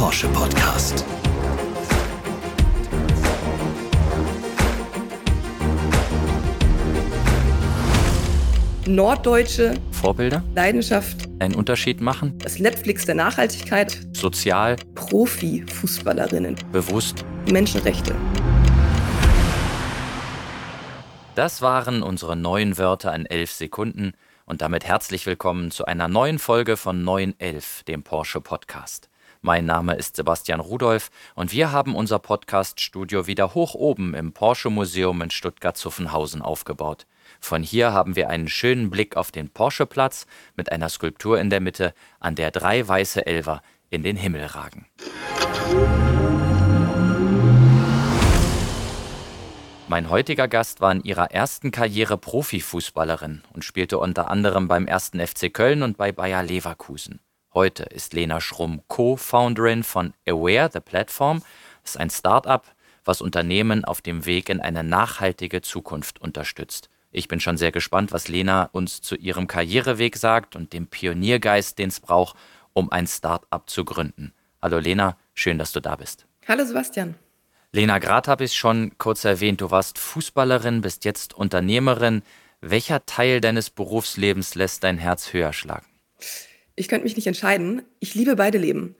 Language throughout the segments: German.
Porsche Podcast. Norddeutsche Vorbilder, Leidenschaft, einen Unterschied machen, das Netflix der Nachhaltigkeit, sozial, Profi-Fußballerinnen, bewusst. Menschenrechte. Das waren unsere neuen Wörter in elf Sekunden und damit herzlich willkommen zu einer neuen Folge von 911, dem Porsche Podcast. Mein Name ist Sebastian Rudolph und wir haben unser Podcast-Studio wieder hoch oben im Porsche Museum in Stuttgart-Zuffenhausen aufgebaut. Von hier haben wir einen schönen Blick auf den Porsche-Platz mit einer Skulptur in der Mitte, an der drei weiße Elver in den Himmel ragen. Mein heutiger Gast war in ihrer ersten Karriere Profifußballerin und spielte unter anderem beim 1. FC Köln und bei Bayer Leverkusen. Heute ist Lena Schrumm Co-Founderin von Aware, the Platform. Das ist ein Start-up, was Unternehmen auf dem Weg in eine nachhaltige Zukunft unterstützt. Ich bin schon sehr gespannt, was Lena uns zu ihrem Karriereweg sagt und dem Pioniergeist, den es braucht, um ein Start-up zu gründen. Hallo Lena, schön, dass du da bist. Hallo Sebastian. Lena, gerade habe ich es schon kurz erwähnt, du warst Fußballerin, bist jetzt Unternehmerin. Welcher Teil deines Berufslebens lässt dein Herz höher schlagen? Ich könnte mich nicht entscheiden. Ich liebe beide Leben.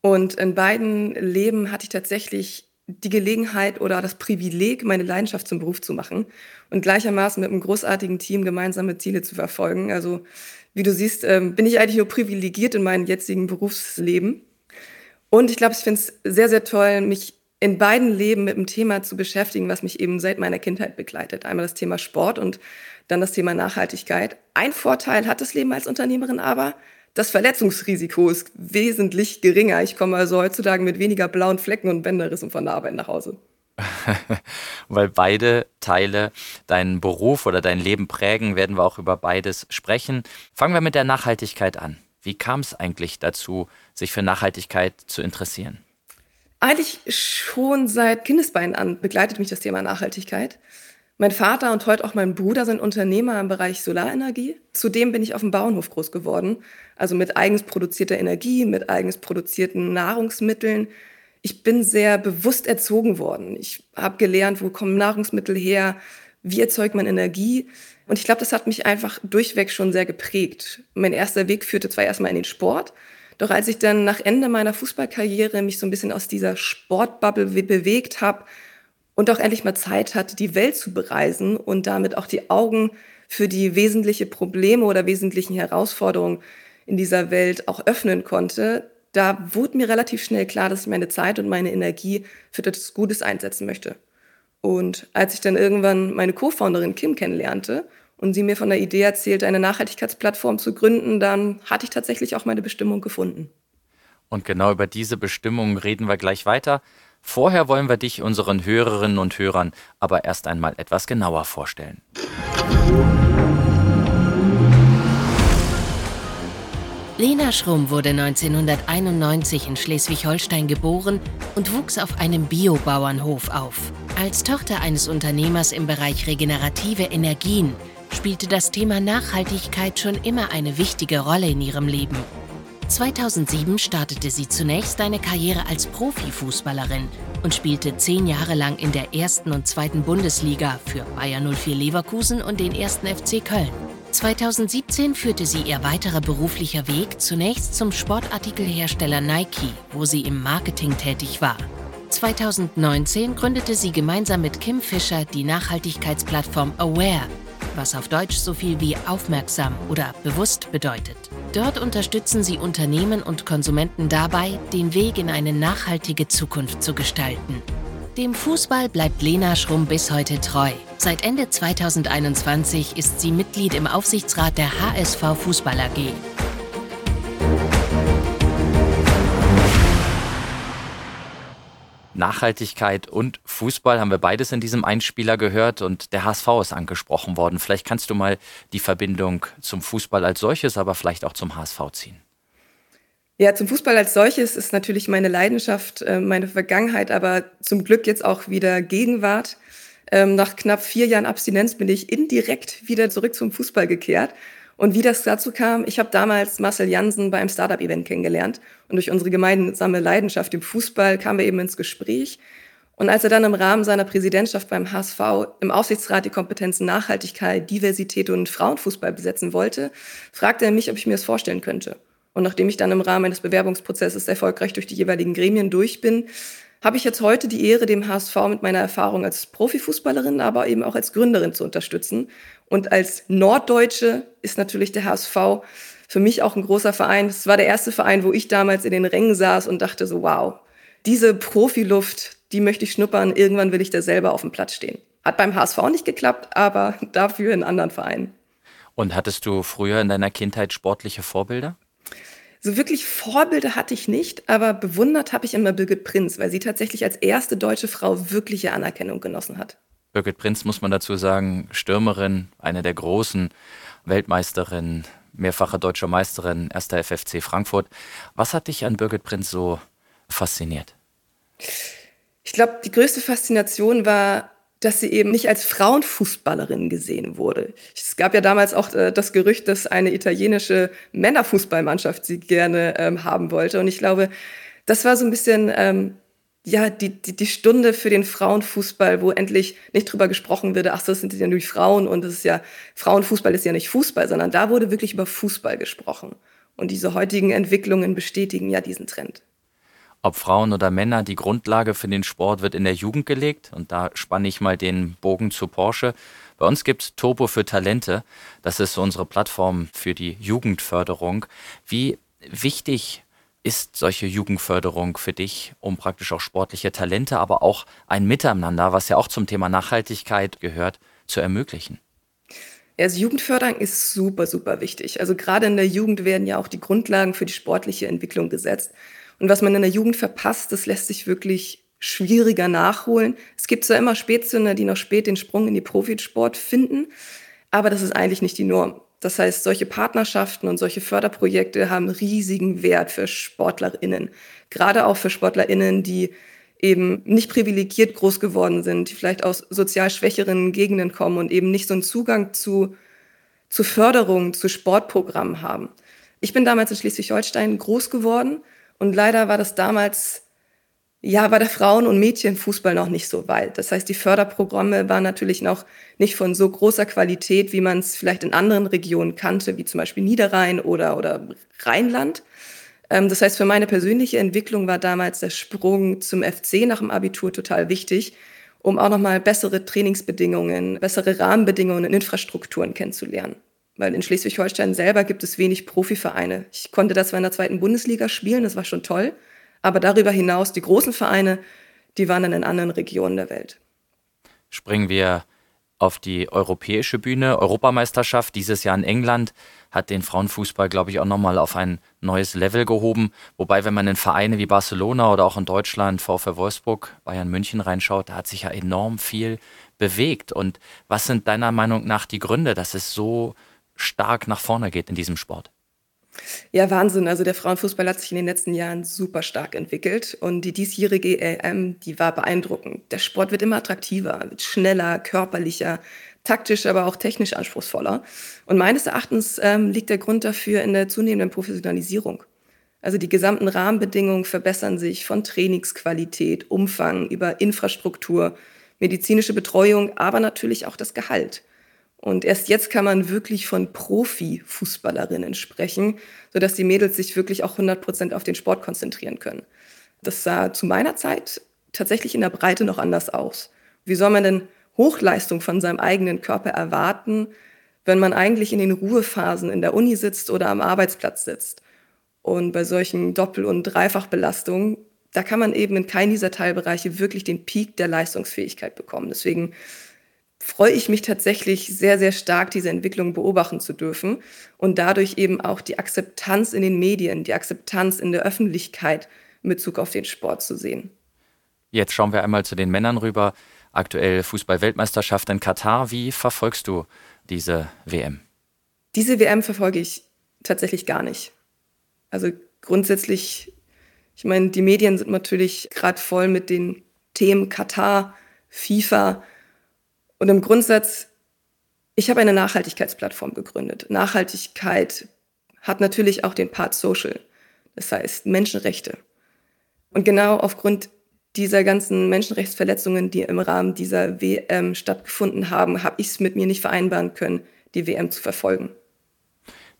Und in beiden Leben hatte ich tatsächlich die Gelegenheit oder das Privileg, meine Leidenschaft zum Beruf zu machen und gleichermaßen mit einem großartigen Team gemeinsame Ziele zu verfolgen. Also wie du siehst, ähm, bin ich eigentlich nur privilegiert in meinem jetzigen Berufsleben. Und ich glaube, ich finde es sehr, sehr toll, mich in beiden Leben mit einem Thema zu beschäftigen, was mich eben seit meiner Kindheit begleitet. Einmal das Thema Sport und dann das Thema Nachhaltigkeit. Ein Vorteil hat das Leben als Unternehmerin aber, das Verletzungsrisiko ist wesentlich geringer. Ich komme also heutzutage mit weniger blauen Flecken und Bänderrissen von der Arbeit nach Hause. Weil beide Teile deinen Beruf oder dein Leben prägen, werden wir auch über beides sprechen. Fangen wir mit der Nachhaltigkeit an. Wie kam es eigentlich dazu, sich für Nachhaltigkeit zu interessieren? Eigentlich schon seit Kindesbeinen an begleitet mich das Thema Nachhaltigkeit. Mein Vater und heute auch mein Bruder sind Unternehmer im Bereich Solarenergie. Zudem bin ich auf dem Bauernhof groß geworden, also mit eigens produzierter Energie, mit eigens produzierten Nahrungsmitteln. Ich bin sehr bewusst erzogen worden. Ich habe gelernt, wo kommen Nahrungsmittel her, wie erzeugt man Energie. Und ich glaube, das hat mich einfach durchweg schon sehr geprägt. Mein erster Weg führte zwar erstmal in den Sport, doch als ich dann nach Ende meiner Fußballkarriere mich so ein bisschen aus dieser Sportbubble bewegt habe, und auch endlich mal Zeit hatte, die Welt zu bereisen und damit auch die Augen für die wesentlichen Probleme oder wesentlichen Herausforderungen in dieser Welt auch öffnen konnte, da wurde mir relativ schnell klar, dass ich meine Zeit und meine Energie für das Gutes einsetzen möchte. Und als ich dann irgendwann meine Co-Founderin Kim kennenlernte und sie mir von der Idee erzählte, eine Nachhaltigkeitsplattform zu gründen, dann hatte ich tatsächlich auch meine Bestimmung gefunden. Und genau über diese Bestimmung reden wir gleich weiter. Vorher wollen wir dich unseren Hörerinnen und Hörern aber erst einmal etwas genauer vorstellen. Lena Schrumm wurde 1991 in Schleswig-Holstein geboren und wuchs auf einem Biobauernhof auf. Als Tochter eines Unternehmers im Bereich regenerative Energien spielte das Thema Nachhaltigkeit schon immer eine wichtige Rolle in ihrem Leben. 2007 startete sie zunächst eine Karriere als Profifußballerin und spielte zehn Jahre lang in der ersten und zweiten Bundesliga für Bayer 04 Leverkusen und den ersten FC Köln. 2017 führte sie ihr weiterer beruflicher Weg zunächst zum Sportartikelhersteller Nike, wo sie im Marketing tätig war. 2019 gründete sie gemeinsam mit Kim Fischer die Nachhaltigkeitsplattform Aware, was auf Deutsch so viel wie aufmerksam oder bewusst bedeutet. Dort unterstützen sie Unternehmen und Konsumenten dabei, den Weg in eine nachhaltige Zukunft zu gestalten. Dem Fußball bleibt Lena Schrumm bis heute treu. Seit Ende 2021 ist sie Mitglied im Aufsichtsrat der HSV Fußball AG. Nachhaltigkeit und Fußball haben wir beides in diesem Einspieler gehört und der HSV ist angesprochen worden. Vielleicht kannst du mal die Verbindung zum Fußball als solches, aber vielleicht auch zum HSV ziehen. Ja, zum Fußball als solches ist natürlich meine Leidenschaft, äh, meine Vergangenheit, aber zum Glück jetzt auch wieder Gegenwart. Ähm, nach knapp vier Jahren Abstinenz bin ich indirekt wieder zurück zum Fußball gekehrt Und wie das dazu kam, ich habe damals Marcel Jansen beim Startup-Event kennengelernt. Und durch unsere gemeinsame Leidenschaft im Fußball kamen wir eben ins Gespräch. Und als er dann im Rahmen seiner Präsidentschaft beim HSV im Aufsichtsrat die Kompetenzen Nachhaltigkeit, Diversität und Frauenfußball besetzen wollte, fragte er mich, ob ich mir das vorstellen könnte. Und nachdem ich dann im Rahmen eines Bewerbungsprozesses erfolgreich durch die jeweiligen Gremien durch bin, habe ich jetzt heute die Ehre, dem HSV mit meiner Erfahrung als Profifußballerin, aber eben auch als Gründerin zu unterstützen. Und als Norddeutsche ist natürlich der HSV für mich auch ein großer Verein. Es war der erste Verein, wo ich damals in den Rängen saß und dachte so, wow, diese Profiluft, die möchte ich schnuppern. Irgendwann will ich da selber auf dem Platz stehen. Hat beim HSV nicht geklappt, aber dafür in anderen Vereinen. Und hattest du früher in deiner Kindheit sportliche Vorbilder? So wirklich Vorbilder hatte ich nicht, aber bewundert habe ich immer Birgit Prinz, weil sie tatsächlich als erste deutsche Frau wirkliche Anerkennung genossen hat. Birgit Prinz muss man dazu sagen, Stürmerin, eine der großen Weltmeisterinnen, mehrfache deutsche Meisterin, erster FFC Frankfurt. Was hat dich an Birgit Prinz so fasziniert? Ich glaube, die größte Faszination war, dass sie eben nicht als Frauenfußballerin gesehen wurde. Es gab ja damals auch äh, das Gerücht, dass eine italienische Männerfußballmannschaft sie gerne ähm, haben wollte. Und ich glaube, das war so ein bisschen ähm, ja die, die, die Stunde für den Frauenfußball, wo endlich nicht drüber gesprochen würde, ach, das sind ja nur Frauen und das ist ja, Frauenfußball ist ja nicht Fußball, sondern da wurde wirklich über Fußball gesprochen. Und diese heutigen Entwicklungen bestätigen ja diesen Trend ob Frauen oder Männer, die Grundlage für den Sport wird in der Jugend gelegt. Und da spanne ich mal den Bogen zu Porsche. Bei uns gibt es Turbo für Talente. Das ist unsere Plattform für die Jugendförderung. Wie wichtig ist solche Jugendförderung für dich, um praktisch auch sportliche Talente, aber auch ein Miteinander, was ja auch zum Thema Nachhaltigkeit gehört, zu ermöglichen? Also Jugendförderung ist super, super wichtig. Also gerade in der Jugend werden ja auch die Grundlagen für die sportliche Entwicklung gesetzt. Und was man in der Jugend verpasst, das lässt sich wirklich schwieriger nachholen. Es gibt zwar immer Spätzünder, die noch spät den Sprung in die Profisport finden, aber das ist eigentlich nicht die Norm. Das heißt, solche Partnerschaften und solche Förderprojekte haben riesigen Wert für SportlerInnen. Gerade auch für SportlerInnen, die eben nicht privilegiert groß geworden sind, die vielleicht aus sozial schwächeren Gegenden kommen und eben nicht so einen Zugang zu, zu Förderung, zu Sportprogrammen haben. Ich bin damals in Schleswig-Holstein groß geworden und leider war das damals, ja, war der Frauen- und Mädchenfußball noch nicht so weit. Das heißt, die Förderprogramme waren natürlich noch nicht von so großer Qualität, wie man es vielleicht in anderen Regionen kannte, wie zum Beispiel Niederrhein oder, oder Rheinland. Ähm, das heißt, für meine persönliche Entwicklung war damals der Sprung zum FC nach dem Abitur total wichtig, um auch nochmal bessere Trainingsbedingungen, bessere Rahmenbedingungen und Infrastrukturen kennenzulernen weil in Schleswig-Holstein selber gibt es wenig Profivereine. Ich konnte das zwar in der zweiten Bundesliga spielen, das war schon toll, aber darüber hinaus, die großen Vereine, die waren dann in anderen Regionen der Welt. Springen wir auf die europäische Bühne. Europameisterschaft dieses Jahr in England hat den Frauenfußball, glaube ich, auch nochmal auf ein neues Level gehoben. Wobei, wenn man in Vereine wie Barcelona oder auch in Deutschland, VfL Wolfsburg, Bayern München reinschaut, da hat sich ja enorm viel bewegt. Und was sind deiner Meinung nach die Gründe, dass es so stark nach vorne geht in diesem Sport. Ja, Wahnsinn. Also der Frauenfußball hat sich in den letzten Jahren super stark entwickelt und die diesjährige EM, die war beeindruckend. Der Sport wird immer attraktiver, wird schneller, körperlicher, taktisch, aber auch technisch anspruchsvoller. Und meines Erachtens ähm, liegt der Grund dafür in der zunehmenden Professionalisierung. Also die gesamten Rahmenbedingungen verbessern sich von Trainingsqualität, Umfang über Infrastruktur, medizinische Betreuung, aber natürlich auch das Gehalt. Und erst jetzt kann man wirklich von Profi-Fußballerinnen sprechen, sodass die Mädels sich wirklich auch 100 Prozent auf den Sport konzentrieren können. Das sah zu meiner Zeit tatsächlich in der Breite noch anders aus. Wie soll man denn Hochleistung von seinem eigenen Körper erwarten, wenn man eigentlich in den Ruhephasen in der Uni sitzt oder am Arbeitsplatz sitzt? Und bei solchen Doppel- und Dreifachbelastungen, da kann man eben in keinem dieser Teilbereiche wirklich den Peak der Leistungsfähigkeit bekommen. Deswegen freue ich mich tatsächlich sehr, sehr stark, diese Entwicklung beobachten zu dürfen und dadurch eben auch die Akzeptanz in den Medien, die Akzeptanz in der Öffentlichkeit in Bezug auf den Sport zu sehen. Jetzt schauen wir einmal zu den Männern rüber. Aktuell Fußball-Weltmeisterschaft in Katar. Wie verfolgst du diese WM? Diese WM verfolge ich tatsächlich gar nicht. Also grundsätzlich, ich meine, die Medien sind natürlich gerade voll mit den Themen Katar, FIFA, und im Grundsatz, Ich habe eine Nachhaltigkeitsplattform gegründet. Nachhaltigkeit hat natürlich auch den Part Social, das heißt Menschenrechte. Und genau aufgrund dieser ganzen Menschenrechtsverletzungen, die im Rahmen dieser WM stattgefunden haben, habe ich es mit mir nicht vereinbaren können, die WM zu verfolgen.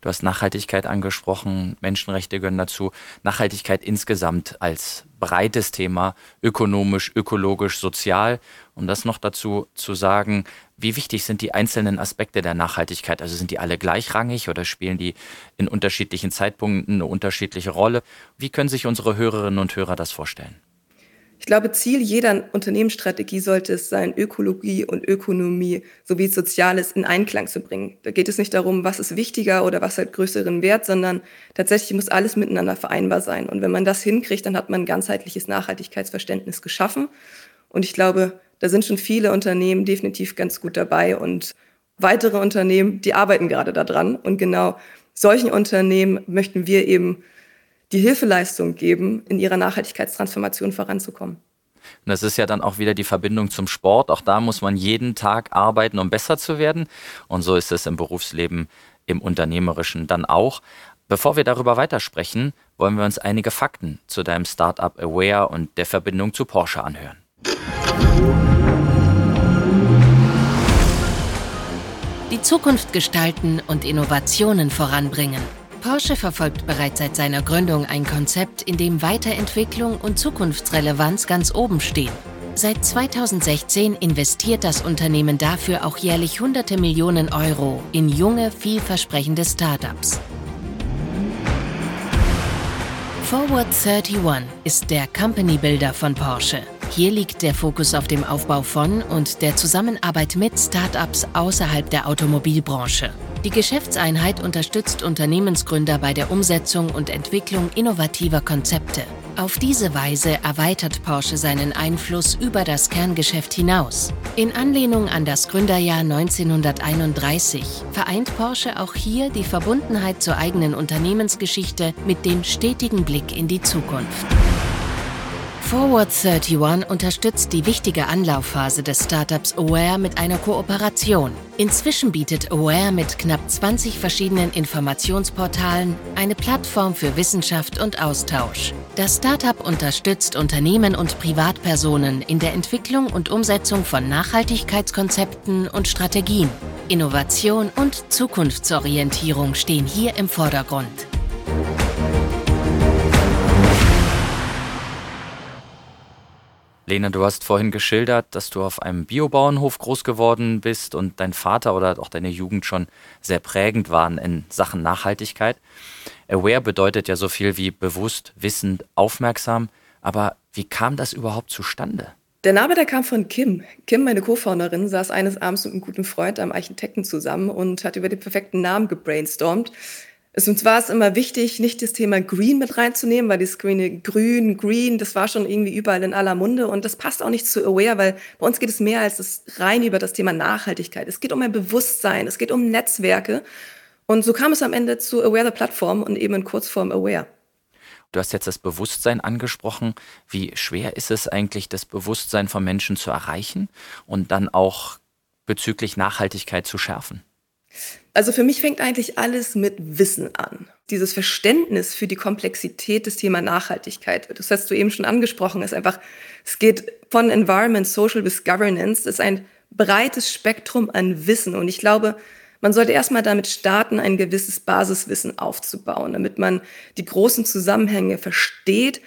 Du hast Nachhaltigkeit angesprochen, Menschenrechte gehören dazu. Nachhaltigkeit insgesamt als breites Thema, ökonomisch, ökologisch, sozial. Um das noch dazu zu sagen, wie wichtig sind die einzelnen Aspekte der Nachhaltigkeit? Also sind die alle gleichrangig oder spielen die in unterschiedlichen Zeitpunkten eine unterschiedliche Rolle? Wie können sich unsere Hörerinnen und Hörer das vorstellen? Ich glaube, Ziel jeder Unternehmensstrategie sollte es sein, Ökologie und Ökonomie sowie Soziales in Einklang zu bringen. Da geht es nicht darum, was ist wichtiger oder was hat größeren Wert, sondern tatsächlich muss alles miteinander vereinbar sein. Und wenn man das hinkriegt, dann hat man ein ganzheitliches Nachhaltigkeitsverständnis geschaffen. Und ich glaube, da sind schon viele Unternehmen definitiv ganz gut dabei und weitere Unternehmen, die arbeiten gerade daran. Und genau solchen Unternehmen möchten wir eben die Hilfeleistung geben, in ihrer Nachhaltigkeitstransformation voranzukommen. Und das ist ja dann auch wieder die Verbindung zum Sport. Auch da muss man jeden Tag arbeiten, um besser zu werden. Und so ist es im Berufsleben, im Unternehmerischen dann auch. Bevor wir darüber weitersprechen, wollen wir uns einige Fakten zu deinem Startup Aware und der Verbindung zu Porsche anhören. Die Zukunft gestalten und Innovationen voranbringen. Porsche verfolgt bereits seit seiner Gründung ein Konzept, in dem Weiterentwicklung und Zukunftsrelevanz ganz oben stehen. Seit 2016 investiert das Unternehmen dafür auch jährlich hunderte Millionen Euro in junge, vielversprechende Startups. Forward 31 ist der Company Builder von Porsche. Hier liegt der Fokus auf dem Aufbau von und der Zusammenarbeit mit Startups außerhalb der Automobilbranche. Die Geschäftseinheit unterstützt Unternehmensgründer bei der Umsetzung und Entwicklung innovativer Konzepte. Auf diese Weise erweitert Porsche seinen Einfluss über das Kerngeschäft hinaus. In Anlehnung an das Gründerjahr 1931 vereint Porsche auch hier die Verbundenheit zur eigenen Unternehmensgeschichte mit dem stetigen Blick in die Zukunft. Forward 31 unterstützt die wichtige Anlaufphase des Startups Aware mit einer Kooperation. Inzwischen bietet Aware mit knapp 20 verschiedenen Informationsportalen eine Plattform für Wissenschaft und Austausch. Das Startup unterstützt Unternehmen und Privatpersonen in der Entwicklung und Umsetzung von Nachhaltigkeitskonzepten und Strategien. Innovation und Zukunftsorientierung stehen hier im Vordergrund. Lena, du hast vorhin geschildert, dass du auf einem Biobauernhof groß geworden bist und dein Vater oder auch deine Jugend schon sehr prägend waren in Sachen Nachhaltigkeit. Aware bedeutet ja so viel wie bewusst, wissend, aufmerksam. Aber wie kam das überhaupt zustande? Der Name, der kam von Kim. Kim, meine Co-Founderin, saß eines Abends mit einem guten Freund, einem Architekten, zusammen und hat über den perfekten Namen gebrainstormt. Es, uns war es immer wichtig, nicht das Thema Green mit reinzunehmen, weil die Screen Grün, Green, das war schon irgendwie überall in aller Munde und das passt auch nicht zu Aware, weil bei uns geht es mehr als das rein über das Thema Nachhaltigkeit. Es geht um ein Bewusstsein, es geht um Netzwerke und so kam es am Ende zu Aware the Plattform und eben in Kurzform Aware. Du hast jetzt das Bewusstsein angesprochen. Wie schwer ist es eigentlich, das Bewusstsein von Menschen zu erreichen und dann auch bezüglich Nachhaltigkeit zu schärfen? Also für mich fängt eigentlich alles mit Wissen an. Dieses Verständnis für die Komplexität des Thema Nachhaltigkeit. Das hast du eben schon angesprochen, ist einfach, es geht von Environment, Social bis Governance. Ist ein breites Spektrum an Wissen. Und ich glaube, man sollte erstmal damit starten, ein gewisses Basiswissen aufzubauen, damit man die großen Zusammenhänge versteht.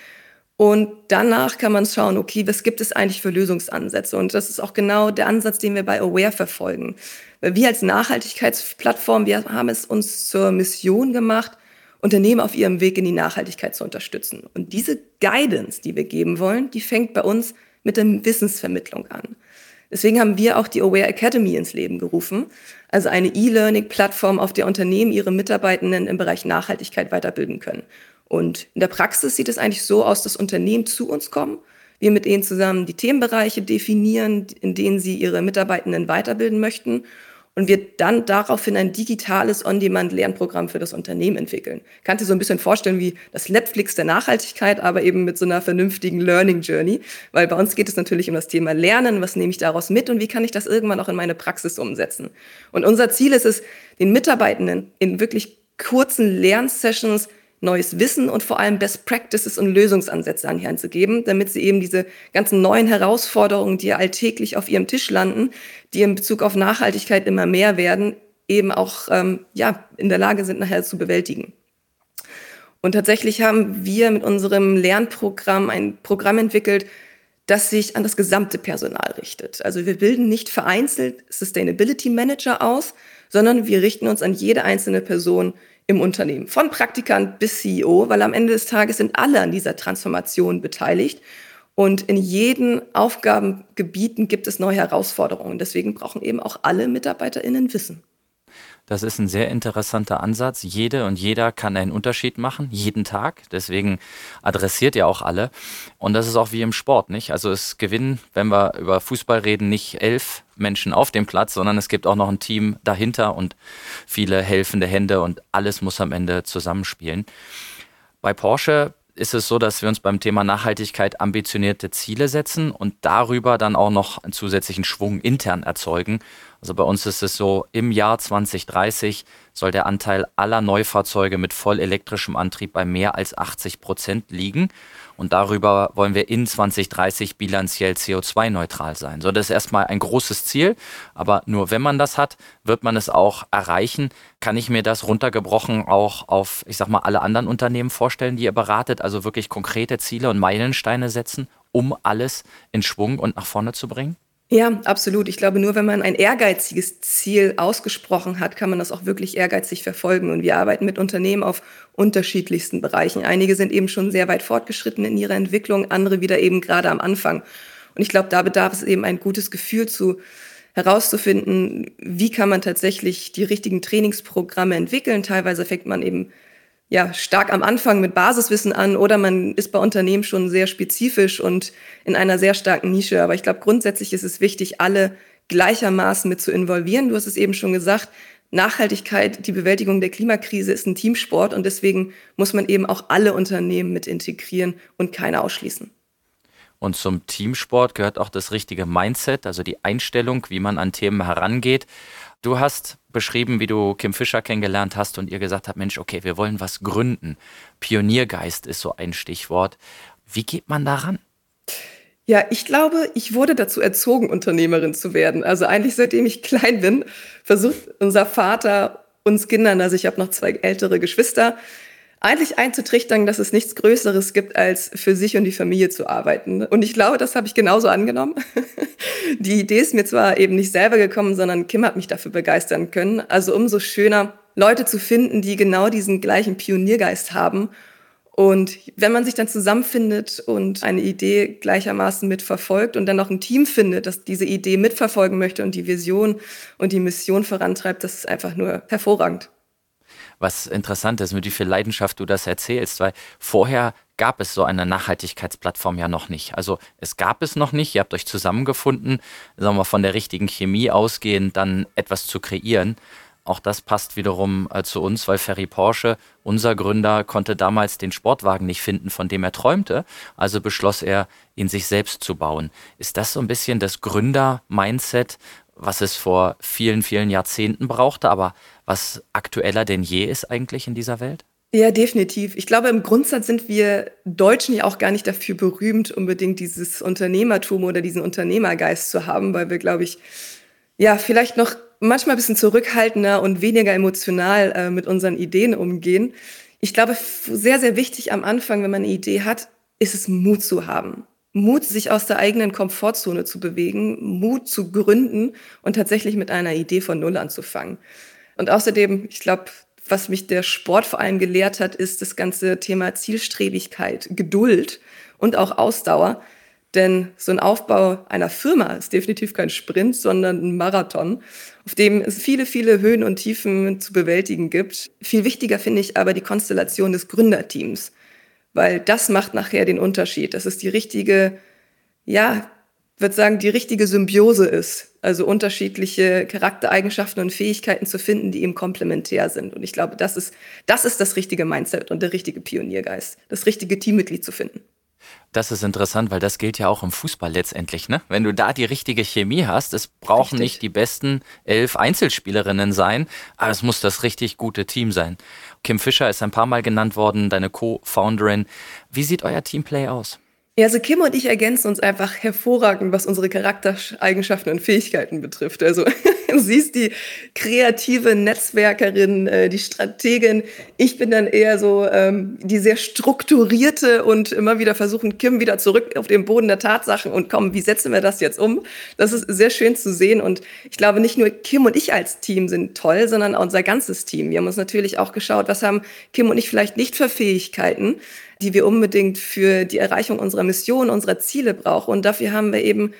Und danach kann man schauen, okay, was gibt es eigentlich für Lösungsansätze? Und das ist auch genau der Ansatz, den wir bei Aware verfolgen. Wir als Nachhaltigkeitsplattform, wir haben es uns zur Mission gemacht, Unternehmen auf ihrem Weg in die Nachhaltigkeit zu unterstützen. Und diese Guidance, die wir geben wollen, die fängt bei uns mit der Wissensvermittlung an. Deswegen haben wir auch die Aware Academy ins Leben gerufen, also eine E-Learning-Plattform, auf der Unternehmen ihre Mitarbeitenden im Bereich Nachhaltigkeit weiterbilden können. Und in der Praxis sieht es eigentlich so aus, dass Unternehmen zu uns kommen wir mit ihnen zusammen die Themenbereiche definieren, in denen sie ihre Mitarbeitenden weiterbilden möchten. und wir dann daraufhin ein digitales On-Demand-Lernprogramm für das Unternehmen entwickeln. Kannst dir so ein bisschen vorstellen wie das Netflix der Nachhaltigkeit, aber eben mit so einer vernünftigen Learning Journey, weil bei uns geht es natürlich um das Thema Lernen, was nehme ich daraus mit und wie kann ich das irgendwann auch in meine Praxis umsetzen. Und unser Ziel ist es, den Mitarbeitenden in wirklich kurzen Lernsessions neues Wissen und vor allem Best Practices und Lösungsansätze an die Hand zu geben, damit sie eben diese ganzen neuen Herausforderungen, die alltäglich auf ihrem Tisch landen, die in Bezug auf Nachhaltigkeit immer mehr werden, eben auch ähm, ja, in der Lage sind, nachher zu bewältigen. Und tatsächlich haben wir mit unserem Lernprogramm ein Programm entwickelt, das sich an das gesamte Personal richtet. Also wir bilden nicht vereinzelt Sustainability Manager aus, sondern wir richten uns an jede einzelne Person im Unternehmen, von Praktikant bis CEO, weil am Ende des Tages sind alle an dieser Transformation beteiligt. Und in jeden Aufgabengebieten gibt es neue Herausforderungen. Deswegen brauchen eben auch alle MitarbeiterInnen Wissen. Das ist ein sehr interessanter Ansatz. Jede und jeder kann einen Unterschied machen, jeden Tag. Deswegen adressiert ihr auch alle. Und das ist auch wie im Sport, nicht? Also es gewinnen, wenn wir über Fußball reden, nicht elf Menschen auf dem Platz, sondern es gibt auch noch ein Team dahinter und viele helfende Hände und alles muss am Ende zusammenspielen. Bei Porsche ist es so, dass wir uns beim Thema Nachhaltigkeit ambitionierte Ziele setzen und darüber dann auch noch einen zusätzlichen Schwung intern erzeugen. Also bei uns ist es so, im Jahr 2030 soll der Anteil aller Neufahrzeuge mit vollelektrischem Antrieb bei mehr als 80 Prozent liegen. Und darüber wollen wir in 2030 bilanziell CO2-neutral sein. So, das ist erstmal ein großes Ziel, aber nur wenn man das hat, wird man es auch erreichen. Kann ich mir das runtergebrochen auch auf, ich sag mal, alle anderen Unternehmen vorstellen, die ihr beratet, also wirklich konkrete Ziele und Meilensteine setzen, um alles in Schwung und nach vorne zu bringen? Ja, absolut. Ich glaube, nur wenn man ein ehrgeiziges Ziel ausgesprochen hat, kann man das auch wirklich ehrgeizig verfolgen. Und wir arbeiten mit Unternehmen auf unterschiedlichsten Bereichen. Einige sind eben schon sehr weit fortgeschritten in ihrer Entwicklung, andere wieder eben gerade am Anfang. Und ich glaube, da bedarf es eben ein gutes Gefühl zu herauszufinden, wie kann man tatsächlich die richtigen Trainingsprogramme entwickeln. Teilweise fängt man eben ja, stark am Anfang mit Basiswissen an oder man ist bei Unternehmen schon sehr spezifisch und in einer sehr starken Nische. Aber ich glaube, grundsätzlich ist es wichtig, alle gleichermaßen mit zu involvieren. Du hast es eben schon gesagt, Nachhaltigkeit, die Bewältigung der Klimakrise ist ein Teamsport und deswegen muss man eben auch alle Unternehmen mit integrieren und keine ausschließen. Und zum Teamsport gehört auch das richtige Mindset, also die Einstellung, wie man an Themen herangeht. Du hast beschrieben, wie du Kim Fischer kennengelernt hast und ihr gesagt habt, Mensch, okay, wir wollen was gründen. Pioniergeist ist so ein Stichwort. Wie geht man daran? Ja, ich glaube, ich wurde dazu erzogen, Unternehmerin zu werden. Also eigentlich seitdem ich klein bin, versucht unser Vater uns Kindern, also ich habe noch zwei ältere Geschwister, eigentlich einzutrichtern, dass es nichts Größeres gibt, als für sich und die Familie zu arbeiten. Und ich glaube, das habe ich genauso angenommen. Die Idee ist mir zwar eben nicht selber gekommen, sondern Kim hat mich dafür begeistern können. Also umso schöner, Leute zu finden, die genau diesen gleichen Pioniergeist haben. Und wenn man sich dann zusammenfindet und eine Idee gleichermaßen mitverfolgt und dann noch ein Team findet, das diese Idee mitverfolgen möchte und die Vision und die Mission vorantreibt, das ist einfach nur hervorragend was interessant ist, mit wie viel Leidenschaft du das erzählst, weil vorher gab es so eine Nachhaltigkeitsplattform ja noch nicht. Also es gab es noch nicht, ihr habt euch zusammengefunden, sagen wir von der richtigen Chemie ausgehend, dann etwas zu kreieren. Auch das passt wiederum äh, zu uns, weil Ferry Porsche, unser Gründer, konnte damals den Sportwagen nicht finden, von dem er träumte. Also beschloss er, ihn sich selbst zu bauen. Ist das so ein bisschen das Gründer-Mindset, was es vor vielen, vielen Jahrzehnten brauchte, aber was aktueller denn je ist eigentlich in dieser Welt? Ja, definitiv. Ich glaube, im Grundsatz sind wir Deutschen ja auch gar nicht dafür berühmt, unbedingt dieses Unternehmertum oder diesen Unternehmergeist zu haben, weil wir, glaube ich, ja, vielleicht noch manchmal ein bisschen zurückhaltender und weniger emotional äh, mit unseren Ideen umgehen. Ich glaube, sehr, sehr wichtig am Anfang, wenn man eine Idee hat, ist es Mut zu haben. Mut, sich aus der eigenen Komfortzone zu bewegen, Mut zu gründen und tatsächlich mit einer Idee von Null anzufangen. Und außerdem, ich glaube, was mich der Sport vor allem gelehrt hat, ist das ganze Thema Zielstrebigkeit, Geduld und auch Ausdauer. Denn so ein Aufbau einer Firma ist definitiv kein Sprint, sondern ein Marathon, auf dem es viele, viele Höhen und Tiefen zu bewältigen gibt. Viel wichtiger finde ich aber die Konstellation des Gründerteams weil das macht nachher den Unterschied. Dass es die richtige, ja, würde sagen, die richtige Symbiose ist Also unterschiedliche Charaktereigenschaften und Fähigkeiten zu finden, die ihm komplementär sind. Und ich glaube, das ist, das ist das richtige Mindset und der richtige Pioniergeist, das richtige Teammitglied zu finden. Das ist interessant, weil das gilt ja auch im Fußball letztendlich. Ne? Wenn du da die richtige Chemie hast, es brauchen richtig. nicht die besten elf Einzelspielerinnen sein, aber es muss das richtig gute Team sein. Kim Fischer ist ein paar Mal genannt worden, deine Co-Founderin. Wie sieht euer Teamplay aus? Ja, also Kim und ich ergänzen uns einfach hervorragend, was unsere Charaktereigenschaften und Fähigkeiten betrifft. Also sie ist die kreative Netzwerkerin, äh, die Strategin. Ich bin dann eher so ähm, die sehr strukturierte und immer wieder versuchen, Kim wieder zurück auf den Boden der Tatsachen und kommen, wie setzen wir das jetzt um? Das ist sehr schön zu sehen und ich glaube, nicht nur Kim und ich als Team sind toll, sondern unser ganzes Team. Wir haben uns natürlich auch geschaut, was haben Kim und ich vielleicht nicht für Fähigkeiten die wir unbedingt für die Erreichung unserer Mission, unserer Ziele brauchen. Und dafür haben wir eben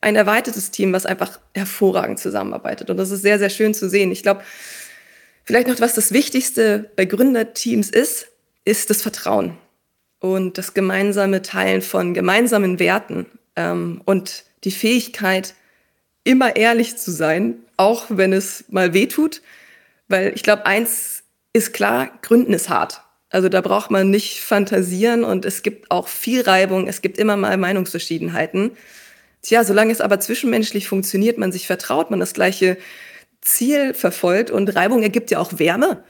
ein erweitertes Team, was einfach hervorragend zusammenarbeitet. Und das ist sehr, sehr schön zu sehen. Ich glaube, vielleicht noch, was das Wichtigste bei Gründerteams ist, ist das Vertrauen und das gemeinsame Teilen von gemeinsamen Werten ähm, und die Fähigkeit, immer ehrlich zu sein, auch wenn es mal weh tut. Weil ich glaube, eins ist klar, Gründen ist hart. Also da braucht man nicht fantasieren und es gibt auch viel Reibung, es gibt immer mal Meinungsverschiedenheiten. Tja, solange es aber zwischenmenschlich funktioniert, man sich vertraut, man das gleiche Ziel verfolgt und Reibung ergibt ja auch Wärme.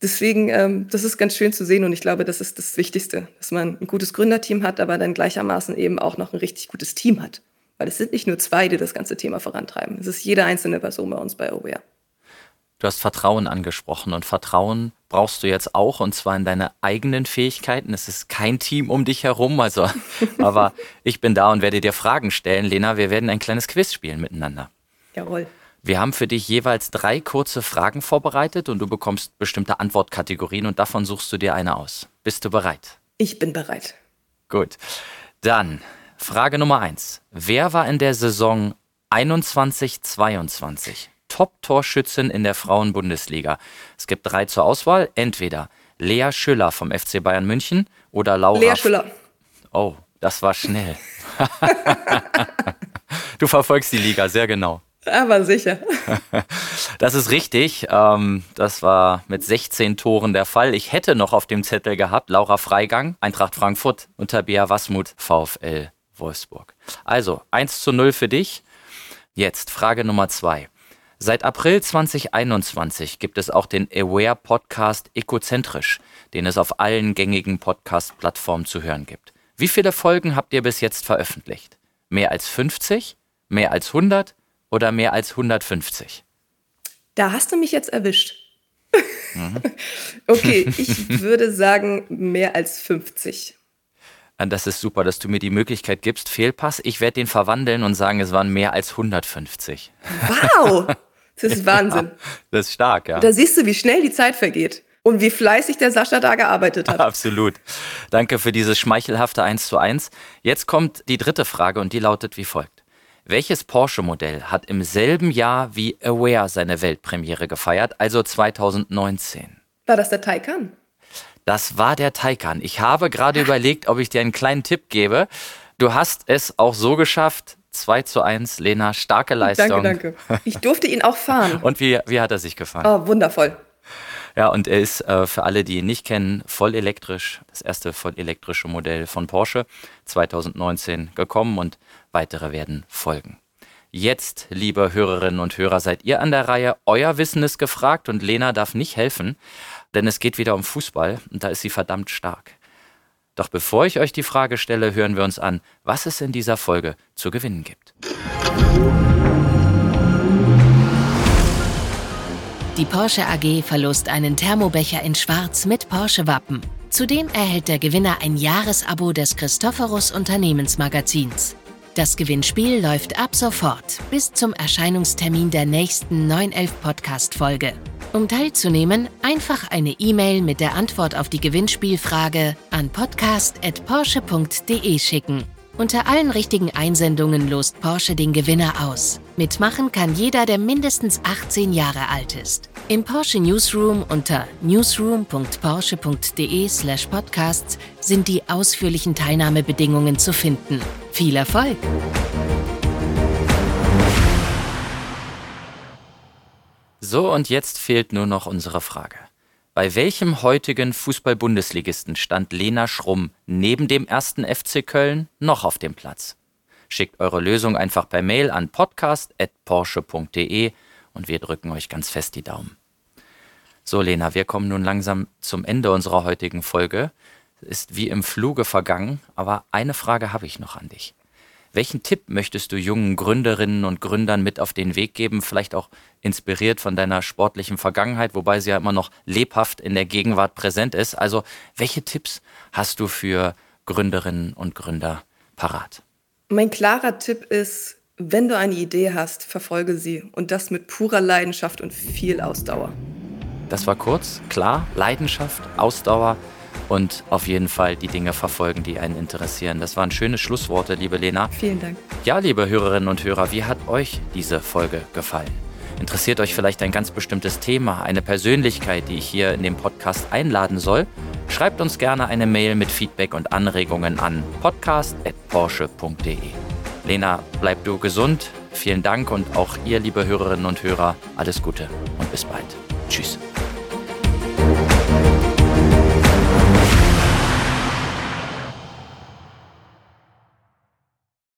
Deswegen, ähm, das ist ganz schön zu sehen und ich glaube, das ist das Wichtigste, dass man ein gutes Gründerteam hat, aber dann gleichermaßen eben auch noch ein richtig gutes Team hat. Weil es sind nicht nur zwei, die das ganze Thema vorantreiben. Es ist jede einzelne Person bei uns bei Aware. Du hast Vertrauen angesprochen und Vertrauen brauchst du jetzt auch und zwar in deine eigenen Fähigkeiten. Es ist kein Team um dich herum, also aber ich bin da und werde dir Fragen stellen. Lena, wir werden ein kleines Quiz spielen miteinander. Jawohl. Wir haben für dich jeweils drei kurze Fragen vorbereitet und du bekommst bestimmte Antwortkategorien und davon suchst du dir eine aus. Bist du bereit? Ich bin bereit. Gut. Dann Frage Nummer eins. Wer war in der Saison 21-22 Top-Torschützin in der Frauenbundesliga. Es gibt drei zur Auswahl. Entweder Lea Schüller vom FC Bayern München oder Laura. Lea Schüller. Oh, das war schnell. du verfolgst die Liga sehr genau. Aber sicher. Das ist richtig. Ähm, das war mit 16 Toren der Fall. Ich hätte noch auf dem Zettel gehabt Laura Freigang, Eintracht Frankfurt und Tabea Wasmut, VfL Wolfsburg. Also 1 zu 0 für dich. Jetzt Frage Nummer 2. Seit April 2021 gibt es auch den Aware Podcast Ekozentrisch, den es auf allen gängigen Podcast-Plattformen zu hören gibt. Wie viele Folgen habt ihr bis jetzt veröffentlicht? Mehr als 50? Mehr als 100? Oder mehr als 150? Da hast du mich jetzt erwischt. Mhm. okay, ich würde sagen mehr als 50. Das ist super, dass du mir die Möglichkeit gibst. Fehlpass. Ich werde den verwandeln und sagen, es waren mehr als 150. Wow! Das ist Wahnsinn. Ja, das ist stark, ja. Da siehst du, wie schnell die Zeit vergeht. Und wie fleißig der Sascha da gearbeitet hat. Absolut. Danke für dieses schmeichelhafte 1 zu 1. Jetzt kommt die dritte Frage und die lautet wie folgt. Welches Porsche-Modell hat im selben Jahr wie Aware seine Weltpremiere gefeiert, also 2019? War das der Taycan? Das war der Taycan. Ich habe gerade überlegt, ob ich dir einen kleinen Tipp gebe. Du hast es auch so geschafft, 2 zu 1, Lena, starke Leistung. Danke, danke. Ich durfte ihn auch fahren. Und wie, wie hat er sich gefahren? Oh, wundervoll. Ja, und er ist äh, für alle, die ihn nicht kennen, voll elektrisch. Das erste voll elektrische Modell von Porsche 2019 gekommen und weitere werden folgen. Jetzt, liebe Hörerinnen und Hörer, seid ihr an der Reihe. Euer Wissen ist gefragt und Lena darf nicht helfen, denn es geht wieder um Fußball und da ist sie verdammt stark. Doch bevor ich euch die Frage stelle, hören wir uns an, was es in dieser Folge zu gewinnen gibt. Die Porsche AG verlost einen Thermobecher in Schwarz mit Porsche-Wappen. Zudem erhält der Gewinner ein Jahresabo des Christophorus Unternehmensmagazins. Das Gewinnspiel läuft ab sofort bis zum Erscheinungstermin der nächsten 911 Podcast-Folge. Um teilzunehmen, einfach eine E-Mail mit der Antwort auf die Gewinnspielfrage an podcast.porsche.de schicken. Unter allen richtigen Einsendungen lost Porsche den Gewinner aus. Mitmachen kann jeder, der mindestens 18 Jahre alt ist. Im Porsche Newsroom unter newsroom.porsche.de/podcasts sind die ausführlichen Teilnahmebedingungen zu finden. Viel Erfolg! So, und jetzt fehlt nur noch unsere Frage. Bei welchem heutigen Fußball-Bundesligisten stand Lena Schrumm neben dem ersten FC Köln noch auf dem Platz? Schickt eure Lösung einfach per Mail an podcast.porsche.de und wir drücken euch ganz fest die Daumen. So, Lena, wir kommen nun langsam zum Ende unserer heutigen Folge. Ist wie im Fluge vergangen, aber eine Frage habe ich noch an dich. Welchen Tipp möchtest du jungen Gründerinnen und Gründern mit auf den Weg geben, vielleicht auch inspiriert von deiner sportlichen Vergangenheit, wobei sie ja immer noch lebhaft in der Gegenwart präsent ist? Also, welche Tipps hast du für Gründerinnen und Gründer parat? Mein klarer Tipp ist, wenn du eine Idee hast, verfolge sie und das mit purer Leidenschaft und viel Ausdauer. Das war kurz, klar, Leidenschaft, Ausdauer und auf jeden Fall die Dinge verfolgen, die einen interessieren. Das waren schöne Schlussworte, liebe Lena. Vielen Dank. Ja, liebe Hörerinnen und Hörer, wie hat euch diese Folge gefallen? Interessiert euch vielleicht ein ganz bestimmtes Thema, eine Persönlichkeit, die ich hier in dem Podcast einladen soll? Schreibt uns gerne eine Mail mit Feedback und Anregungen an podcast.porsche.de. Lena, bleib du gesund. Vielen Dank und auch ihr, liebe Hörerinnen und Hörer, alles Gute und bis bald. Tschüss.